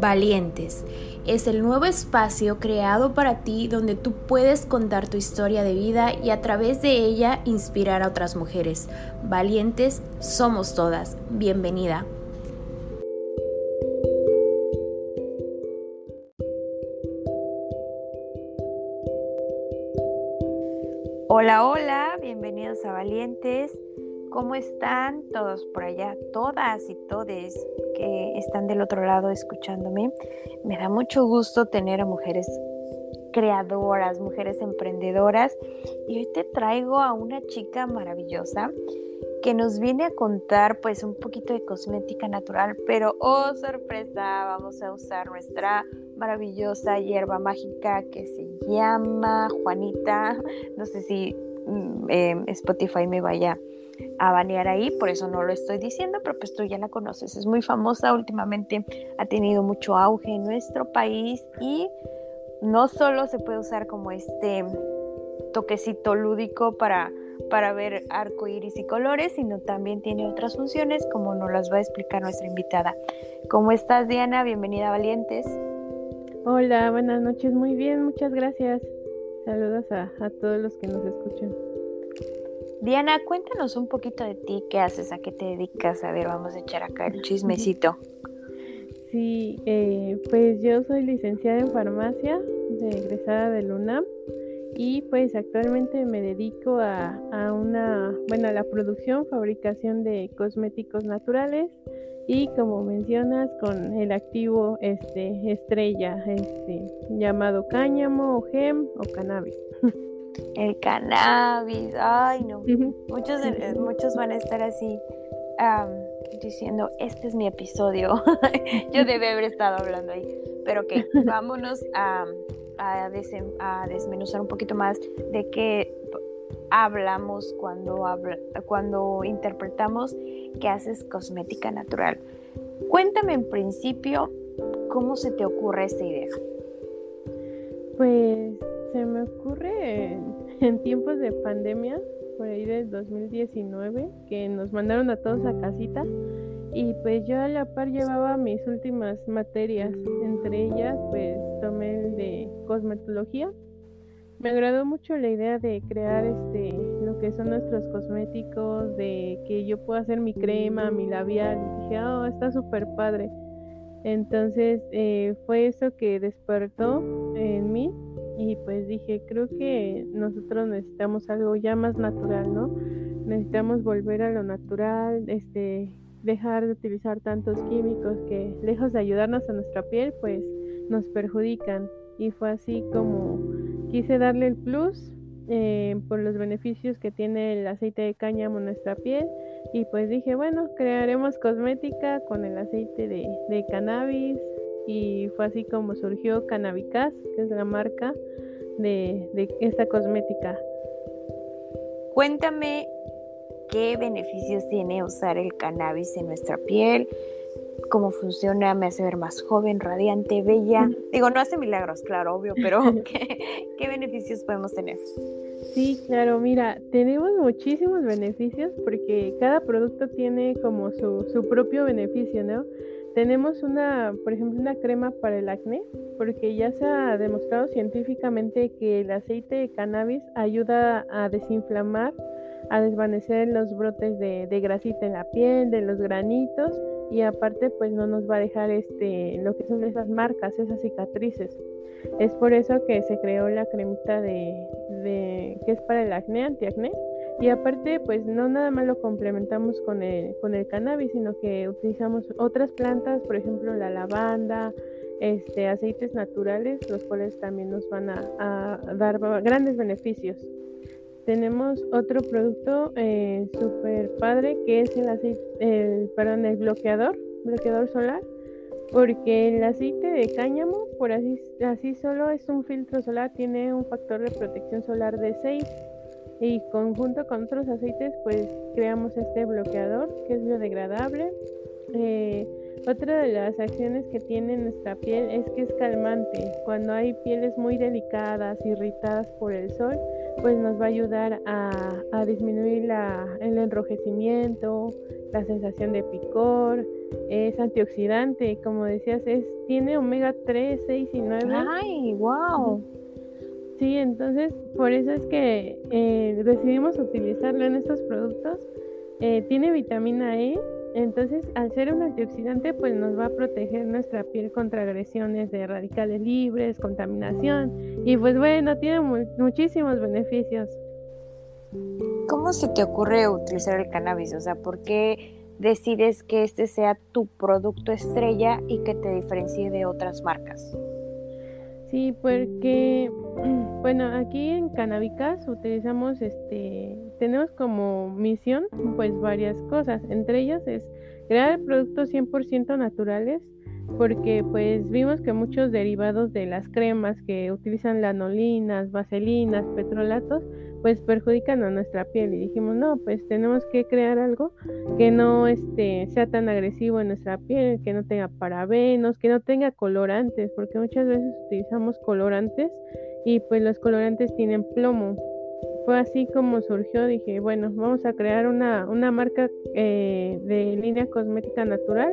Valientes. Es el nuevo espacio creado para ti donde tú puedes contar tu historia de vida y a través de ella inspirar a otras mujeres. Valientes somos todas. Bienvenida. Hola, hola, bienvenidos a Valientes. ¿Cómo están todos por allá? Todas y todes están del otro lado escuchándome. Me da mucho gusto tener a mujeres creadoras, mujeres emprendedoras. Y hoy te traigo a una chica maravillosa que nos viene a contar pues un poquito de cosmética natural, pero oh sorpresa, vamos a usar nuestra maravillosa hierba mágica que se llama Juanita. No sé si mm, eh, Spotify me vaya a banear ahí, por eso no lo estoy diciendo, pero pues tú ya la conoces, es muy famosa, últimamente ha tenido mucho auge en nuestro país y no solo se puede usar como este toquecito lúdico para, para ver arco iris y colores, sino también tiene otras funciones, como nos las va a explicar nuestra invitada. ¿Cómo estás, Diana? Bienvenida a Valientes. Hola, buenas noches, muy bien, muchas gracias. Saludos a, a todos los que nos escuchan. Diana, cuéntanos un poquito de ti, qué haces, a qué te dedicas. A ver, vamos a echar acá el chismecito. Sí, eh, pues yo soy licenciada en farmacia, de egresada del UNAM, y pues actualmente me dedico a, una, bueno, a la producción, fabricación de cosméticos naturales y como mencionas con el activo este estrella este llamado cáñamo o gem o cannabis. el cannabis, ay no, muchos, muchos van a estar así diciendo, este es mi episodio, yo debe haber estado hablando ahí, pero que vámonos a, a, desmenuzar un poquito más de qué hablamos cuando, cuando interpretamos que haces cosmética natural. Cuéntame en principio cómo se te ocurre esta idea. Pues se me ocurre en, tiempos de pandemia, por ahí del 2019, que nos mandaron a todos a casita y pues yo a la par llevaba mis últimas materias, entre ellas pues tomé el de cosmetología. Me agradó mucho la idea de crear este lo que son nuestros cosméticos, de que yo pueda hacer mi crema, mi labial. Y dije, oh, está súper padre. Entonces eh, fue eso que despertó en mí y pues dije, creo que nosotros necesitamos algo ya más natural, ¿no? Necesitamos volver a lo natural, este, dejar de utilizar tantos químicos que lejos de ayudarnos a nuestra piel, pues nos perjudican. Y fue así como quise darle el plus eh, por los beneficios que tiene el aceite de cáñamo en nuestra piel. Y pues dije, bueno, crearemos cosmética con el aceite de, de cannabis, y fue así como surgió Cannabicaz, que es la marca de, de esta cosmética. Cuéntame qué beneficios tiene usar el cannabis en nuestra piel, cómo funciona, me hace ver más joven, radiante, bella. Digo, no hace milagros, claro, obvio, pero ¿qué, ¿qué, beneficios podemos tener? Sí, claro, mira, tenemos muchísimos beneficios porque cada producto tiene como su, su propio beneficio, ¿no? Tenemos una, por ejemplo, una crema para el acné, porque ya se ha demostrado científicamente que el aceite de cannabis ayuda a desinflamar, a desvanecer los brotes de, grasita en la piel, de los granitos, y aparte pues no nos va a dejar este lo que son esas marcas, esas cicatrices. Es por eso que se creó la cremita de, de que es para el acné, antiacné, y aparte, pues no nada más lo complementamos con el, con el cannabis, sino que utilizamos otras plantas, por ejemplo la lavanda, este, aceites naturales, los cuales también nos van a, dar grandes beneficios. Tenemos otro producto eh, súper padre que es el aceite, el, perdón, el bloqueador, bloqueador solar, porque el aceite de cáñamo, por así, así solo es un filtro solar, tiene un factor de protección solar de 6 y conjunto con otros aceites pues creamos este bloqueador que es biodegradable. Eh, otra de las acciones que tiene nuestra piel es que es calmante. Cuando hay pieles muy delicadas, irritadas por el sol, pues nos va a ayudar a, disminuir la, el enrojecimiento, la sensación de picor, es antioxidante, como decías, es, tiene omega 3, 6 y 9. ¡Ay, wow! Sí, entonces por eso es que eh, decidimos utilizarlo en estos productos. Eh, tiene vitamina E, entonces al ser un antioxidante pues nos va a proteger nuestra piel contra agresiones de radicales libres, contaminación y pues bueno, tiene muchísimos beneficios. ¿Cómo se te ocurre utilizar el cannabis? O sea, ¿por qué decides que este sea tu producto estrella y que te diferencie de otras marcas? Sí, porque, bueno, aquí en Canabicas utilizamos, este, tenemos como misión, pues varias cosas. Entre ellas es crear productos 100% naturales, porque pues vimos que muchos derivados de las cremas que utilizan lanolinas, vaselinas, petrolatos, pues perjudican a nuestra piel. Y dijimos no pues tenemos que crear algo que no este sea tan agresivo en nuestra piel que no tenga parabenos que no tenga colorantes porque muchas veces utilizamos colorantes y pues los colorantes tienen plomo fue así como surgió dije bueno vamos a crear una, una marca eh, de línea cosmética natural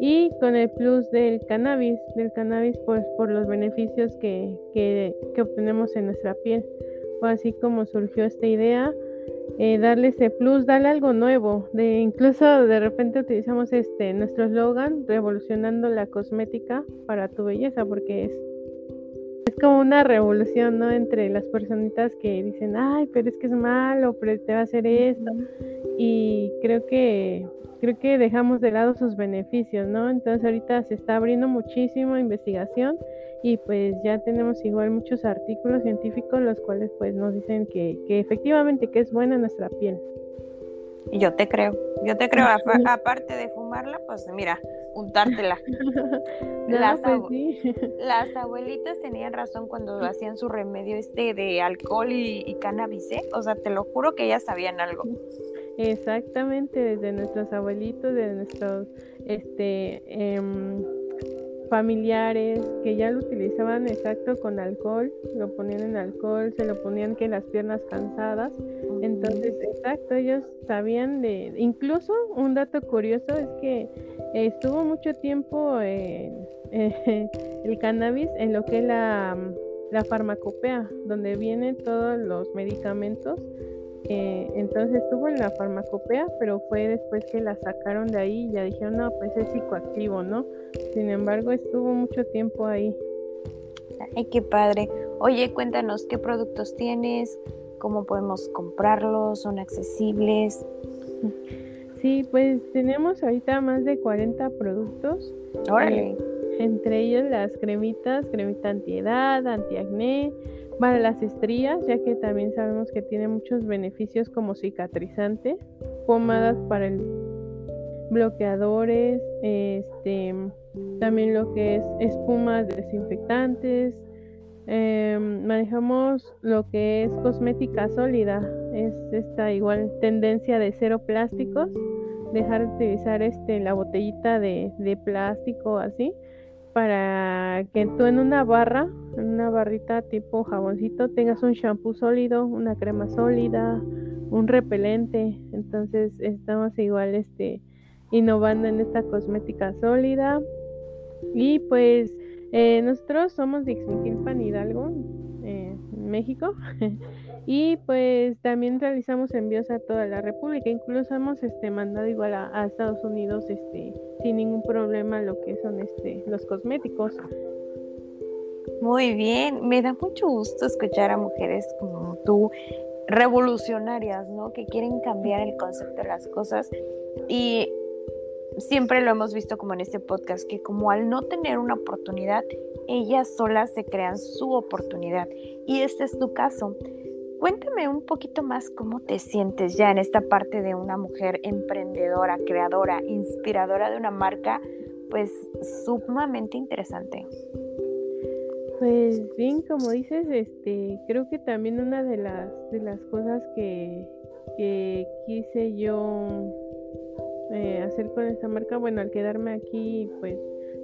y con el plus del cannabis del cannabis pues por los beneficios que, que, que obtenemos en nuestra piel fue así como surgió esta idea, eh, darle ese plus, darle algo nuevo. De, incluso de repente utilizamos este nuestro eslogan, revolucionando la cosmética para tu belleza, porque es, es como una revolución, ¿no? Entre las personitas que dicen, ay, pero es que es malo, pero te va a hacer esto. Y creo que creo que dejamos de lado sus beneficios, ¿no? Entonces ahorita se está abriendo muchísimo investigación y pues ya tenemos igual muchos artículos científicos los cuales pues nos dicen que, que efectivamente que es buena nuestra piel. Yo te creo, yo te creo, aparte de fumarla, pues mira, untártela. las, pues las, abuelitas tenían razón cuando hacían su remedio este de alcohol y, cannabis, ¿eh? O sea, te lo juro que ellas sabían algo. Exactamente, desde nuestros abuelitos, de nuestros, este, em, familiares que ya lo utilizaban exacto con alcohol, lo ponían en alcohol, se lo ponían que las piernas cansadas. Entonces, exacto, ellos sabían de... Incluso un dato curioso es que estuvo mucho tiempo eh, el cannabis en lo que es la, la farmacopea, donde vienen todos los medicamentos eh, entonces estuvo en la farmacopea, pero fue después que la sacaron de ahí y ya dijeron, no, pues es psicoactivo, ¿no? Sin embargo, estuvo mucho tiempo ahí. Ay, qué padre. Oye, cuéntanos qué productos tienes, cómo podemos comprarlos, son accesibles. Sí, pues tenemos ahorita más de 40 productos. Órale. Eh, entre ellos las cremitas, cremita antiedad, antiacné, para las estrías, ya que también sabemos que tiene muchos beneficios como cicatrizante, pomadas para el bloqueadores, este, también lo que es espumas desinfectantes. Em, manejamos lo que es cosmética sólida, es esta igual tendencia de cero plásticos, dejar de utilizar este la botellita de, de plástico así para que tú en una barra, en una barrita tipo jaboncito, tengas un shampoo sólido, una crema sólida, un repelente. Entonces estamos igual este innovando en esta cosmética sólida. Y pues eh, nosotros somos de Ixmiquilpan Hidalgo, México. y pues también realizamos envíos a toda la República. Incluso hemos este mandado igual a, Estados Unidos este sin ningún problema lo que son este los cosméticos. Muy bien, me da mucho gusto escuchar a mujeres como tú, revolucionarias, ¿no? Que quieren cambiar el concepto de las cosas y siempre lo hemos visto como en este podcast, que como al no tener una oportunidad, ellas solas se crean su oportunidad. Y este es tu caso. Cuéntame un poquito más cómo te sientes ya en esta parte de una mujer emprendedora, creadora, inspiradora de una marca, pues sumamente interesante. Pues bien, como dices, este, creo que también una de las de las cosas que, que quise yo eh, hacer con esta marca, bueno, al quedarme aquí, pues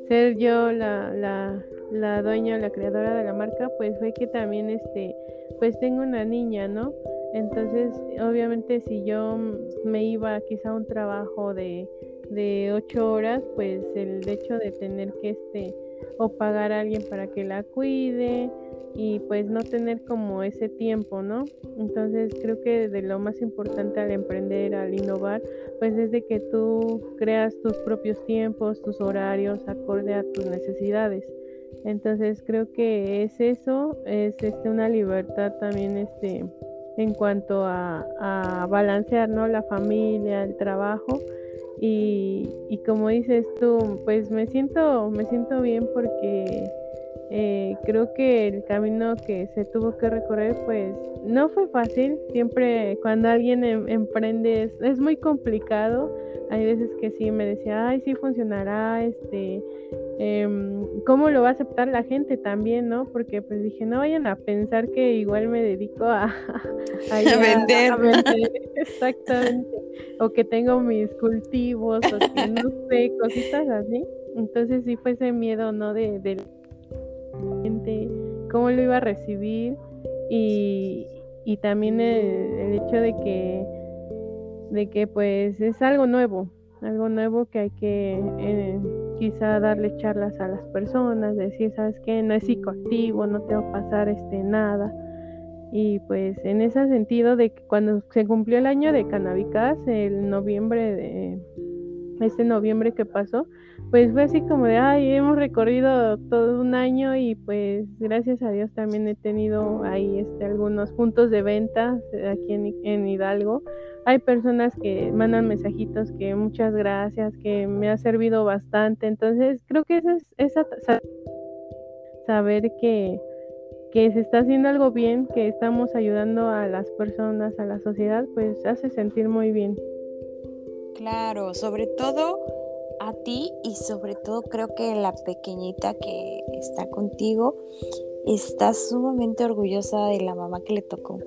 ser yo la, la, la dueña, la creadora de la marca, pues fue que también este, pues tengo una niña, ¿no? Entonces, obviamente si yo me iba quizá a un trabajo de, de ocho horas, pues el hecho de tener que este o pagar a alguien para que la cuide y pues no tener como ese tiempo, ¿no? Entonces creo que de lo más importante al emprender, al innovar, pues es de que tú creas tus propios tiempos, tus horarios acorde a tus necesidades. Entonces creo que es eso, es este una libertad también este en cuanto a, a balancear ¿no? la familia, el trabajo. Y, y, como dices tú, pues me siento, me siento bien porque eh, creo que el camino que se tuvo que recorrer, pues no fue fácil. Siempre cuando alguien em, emprende es, es, muy complicado. Hay veces que sí me decía, ay, sí funcionará, este, eh, cómo lo va a aceptar la gente también, ¿no? Porque pues dije, no vayan a pensar que igual me dedico a, a, vender. Exactamente. O que tengo mis cultivos, o que no sé, cositas así. Entonces sí fue ese miedo, ¿no? De, de gente, cómo lo iba a recibir y, y también el, hecho de que, de que pues es algo nuevo, algo nuevo que hay que... Eh, quizá darle charlas a las personas, decir, ¿sabes qué? No es psicoactivo, no te va a pasar este nada. Y pues en ese sentido de que cuando se cumplió el año de Cannabicas, el noviembre de este noviembre que pasó, pues fue así como de, ay, hemos recorrido todo un año y pues gracias a Dios también he tenido ahí este algunos puntos de venta aquí en, en Hidalgo hay personas que mandan mensajitos que muchas gracias, que me ha servido bastante. Entonces, creo que es esa, saber que, que se está haciendo algo bien, que estamos ayudando a las personas, a la sociedad, pues hace sentir muy bien. Claro, sobre todo a ti y sobre todo creo que la pequeñita que está contigo está sumamente orgullosa de la mamá que le tocó.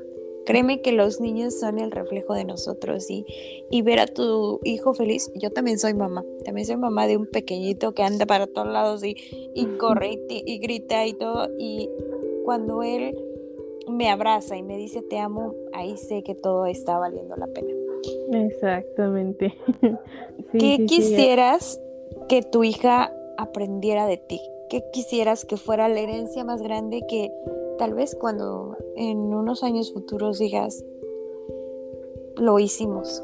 Créeme que los niños son el reflejo de nosotros y, y ver a tu hijo feliz, yo también soy mamá, también soy mamá de un pequeñito que anda para todos lados y, y corre y, grita y todo y cuando él me abraza y me dice te amo, ahí sé que todo está valiendo la pena. Exactamente. ¿Qué quisieras que tu hija aprendiera de ti? ¿Qué quisieras que fuera la herencia más grande que tal vez cuando en unos años futuros digas, lo hicimos?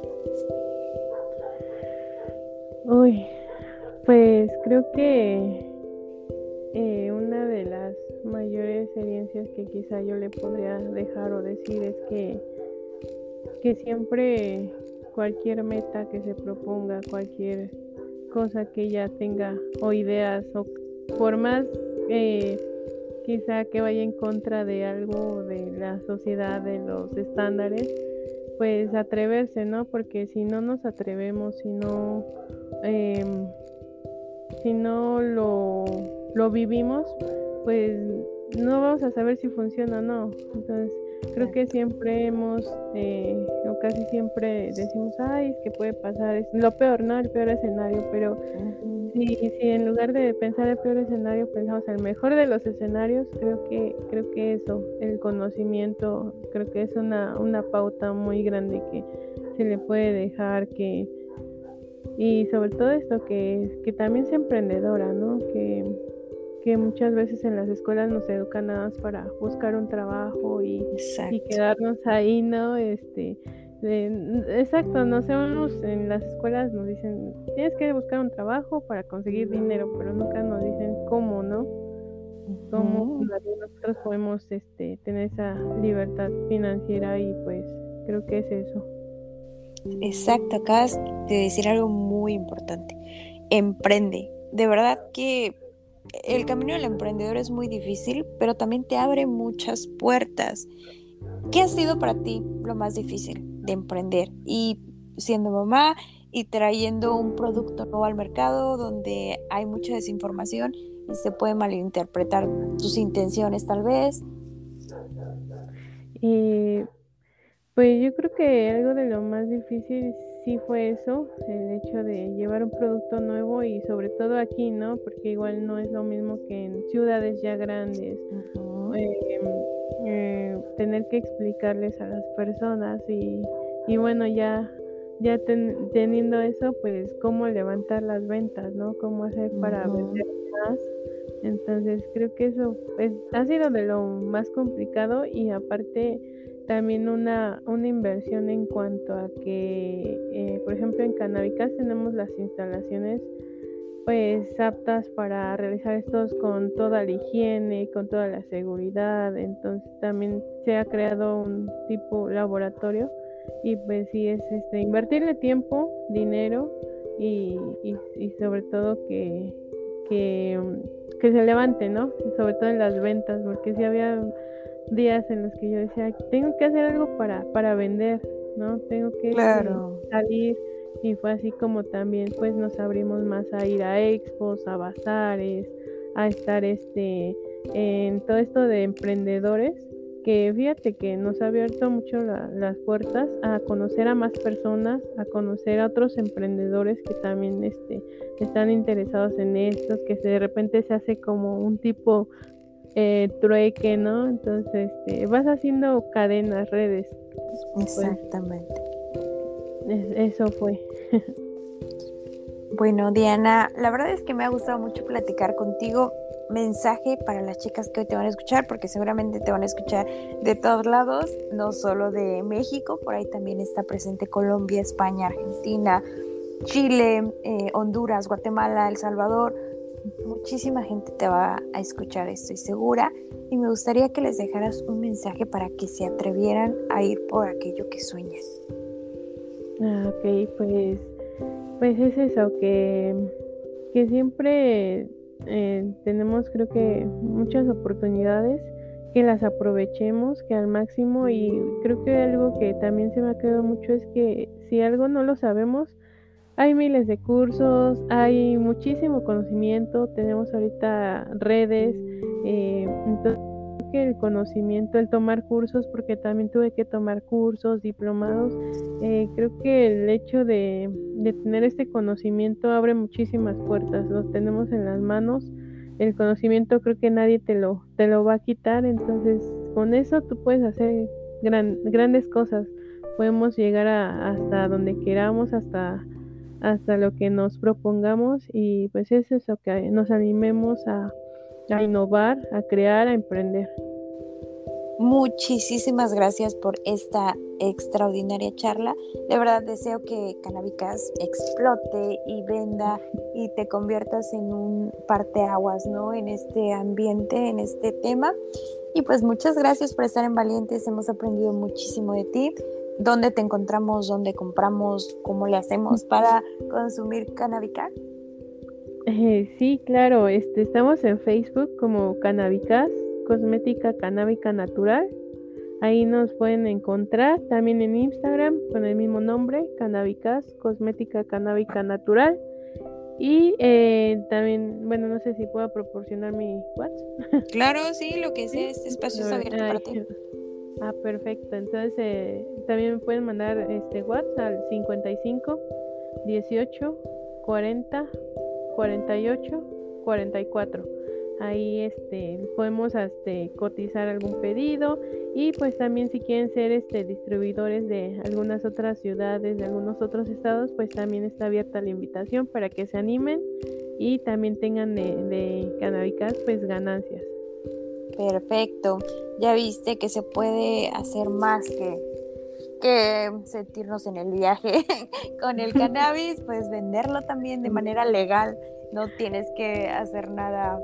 Uy, pues creo que eh, una de las mayores herencias que quizá yo le podría dejar o decir es que, que siempre cualquier meta que se proponga, cualquier cosa que ella tenga o ideas o por más eh, quizá que vaya en contra de algo de la sociedad, de los estándares, pues atreverse, ¿no? Porque si no nos atrevemos, si no, em, si no lo, lo vivimos, pues no vamos a saber si funciona o no. Entonces, creo que siempre hemos, eh, o casi siempre decimos, ay, es que puede pasar, es lo peor, ¿no? El peor escenario, pero si, si en lugar de pensar el peor escenario, pensamos el mejor de los escenarios, creo que, creo que eso, el conocimiento, creo que es una, una pauta muy grande que se le puede dejar que y sobre todo esto que, que también sea emprendedora, ¿no? Que, que muchas veces en las escuelas nos educan nada más para buscar un trabajo y, y quedarnos ahí, ¿no? Este, exacto, no vemos en las escuelas nos dicen, tienes que buscar un trabajo para conseguir dinero, pero nunca nos dicen cómo, ¿no? Cómo nosotros podemos este, tener esa libertad financiera y pues creo que es eso. Exacto, acabas de decir algo muy importante. Emprende. De verdad que el camino del emprendedor es muy difícil, pero también te abre muchas puertas. ¿Qué ha sido para ti lo más difícil de emprender? Y siendo mamá y trayendo un producto nuevo al mercado donde hay mucha desinformación y se puede malinterpretar tus intenciones tal vez. pues yo creo que algo de lo más difícil sí fue eso, el hecho de llevar un producto nuevo y sobre todo aquí, ¿no? Porque igual no es lo mismo que en ciudades ya grandes. Em, eh, tener que explicarles a las personas y, y bueno, ya ya teniendo eso, pues cómo levantar las ventas, ¿no? Cómo hacer para vender más. Entonces creo que eso pues, ha sido de lo más complicado y aparte también una, una inversión en cuanto a que, eh, por ejemplo, en Canabicas tenemos las instalaciones pues aptas para realizar estos con toda la higiene, con toda la seguridad. Entonces también se ha creado un tipo laboratorio y pues sí es este invertirle tiempo, dinero y, y, sobre todo que, que, que, se levante, ¿no? Sobre todo en las ventas, porque si había días en los que yo decía, tengo que hacer algo para, para vender, ¿no? Tengo que este, salir y fue así como también pues nos abrimos más a ir a expos, a bazares, a estar este en todo esto de emprendedores que fíjate que nos ha abierto mucho las puertas a conocer a más personas, a conocer a otros emprendedores que también este, están interesados en estos, que de repente se hace como un tipo eh, trueque, ¿no? Entonces este, vas haciendo cadenas, redes. Pues, Exactamente. eso fue. bueno, Diana, la verdad es que me ha gustado mucho platicar contigo mensaje para las chicas que hoy te van a escuchar, porque seguramente te van a escuchar de todos lados, no solo de México, por ahí también está presente Colombia, España, Argentina, Chile, eh, Honduras, Guatemala, El Salvador. Muchísima gente te va a escuchar, estoy segura, y me gustaría que les dejaras un mensaje para que se atrevieran a ir por aquello que sueñan. Ah, ok, pues, pues es eso, que, que siempre eh, tenemos creo que muchas oportunidades que las aprovechemos que al máximo y creo que algo que también se me ha quedado mucho es que si algo no lo sabemos hay miles de cursos hay muchísimo conocimiento tenemos ahorita redes eh, entonces el conocimiento, el tomar cursos, porque también tuve que tomar cursos, diplomados, eh, creo que el hecho de, tener este conocimiento abre muchísimas puertas, lo tenemos en las manos, el conocimiento creo que nadie te lo, te lo va a quitar, entonces con eso tú puedes hacer grandes cosas, podemos llegar hasta donde queramos, hasta hasta lo que nos propongamos y pues es eso que nos animemos a, a innovar, a crear, a emprender. Muchísimas gracias por esta extraordinaria charla. De verdad deseo que Cannabicas explote y venda y te conviertas en un parteaguas, ¿no? En este ambiente, en este tema. Y pues muchas gracias por estar en Valientes. Hemos aprendido muchísimo de ti. ¿Dónde te encontramos? ¿Dónde compramos? ¿Cómo le hacemos para consumir Cannabicas? Eh, sí, claro, este, estamos en Facebook como Cannabicas, Cosmética Canábica Natural. Ahí nos pueden encontrar también en Instagram con el mismo nombre, Cannabicas, Cosmética Canábica Natural. Y eh, también, bueno, no sé si puedo proporcionar mi WhatsApp. Claro, sí, lo que sea, este espacio está abierto para ti. Ah, perfecto. Entonces, eh, también me pueden mandar este WhatsApp al 55 18 40 48 44. Ahí este podemos este, cotizar algún pedido y pues también si quieren ser este distribuidores de algunas otras ciudades, de algunos otros estados, pues también está abierta la invitación para que se animen y también tengan de, de pues ganancias. Perfecto. Ya viste que se puede hacer más que que sentirnos en el viaje con el cannabis, pues venderlo también de manera legal. No tienes que hacer nada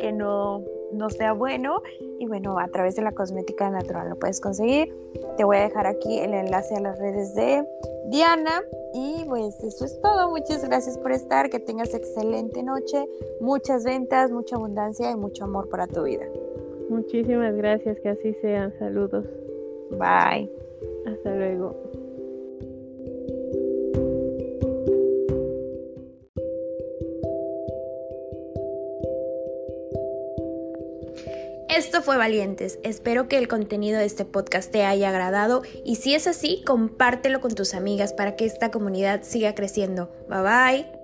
que no, no sea bueno. Y bueno, a través de la cosmética natural lo puedes conseguir. Te voy a dejar aquí el enlace a las redes de Diana. Y pues eso es todo. Muchas gracias por estar. Que tengas excelente noche. Muchas ventas, mucha abundancia y mucho amor para tu vida. Muchísimas gracias. Que así sean. Saludos. Bye. Hasta luego. Esto fue Valientes. Espero que el contenido de este podcast te haya agradado y si es así, compártelo con tus amigas para que esta comunidad siga creciendo. Bye bye.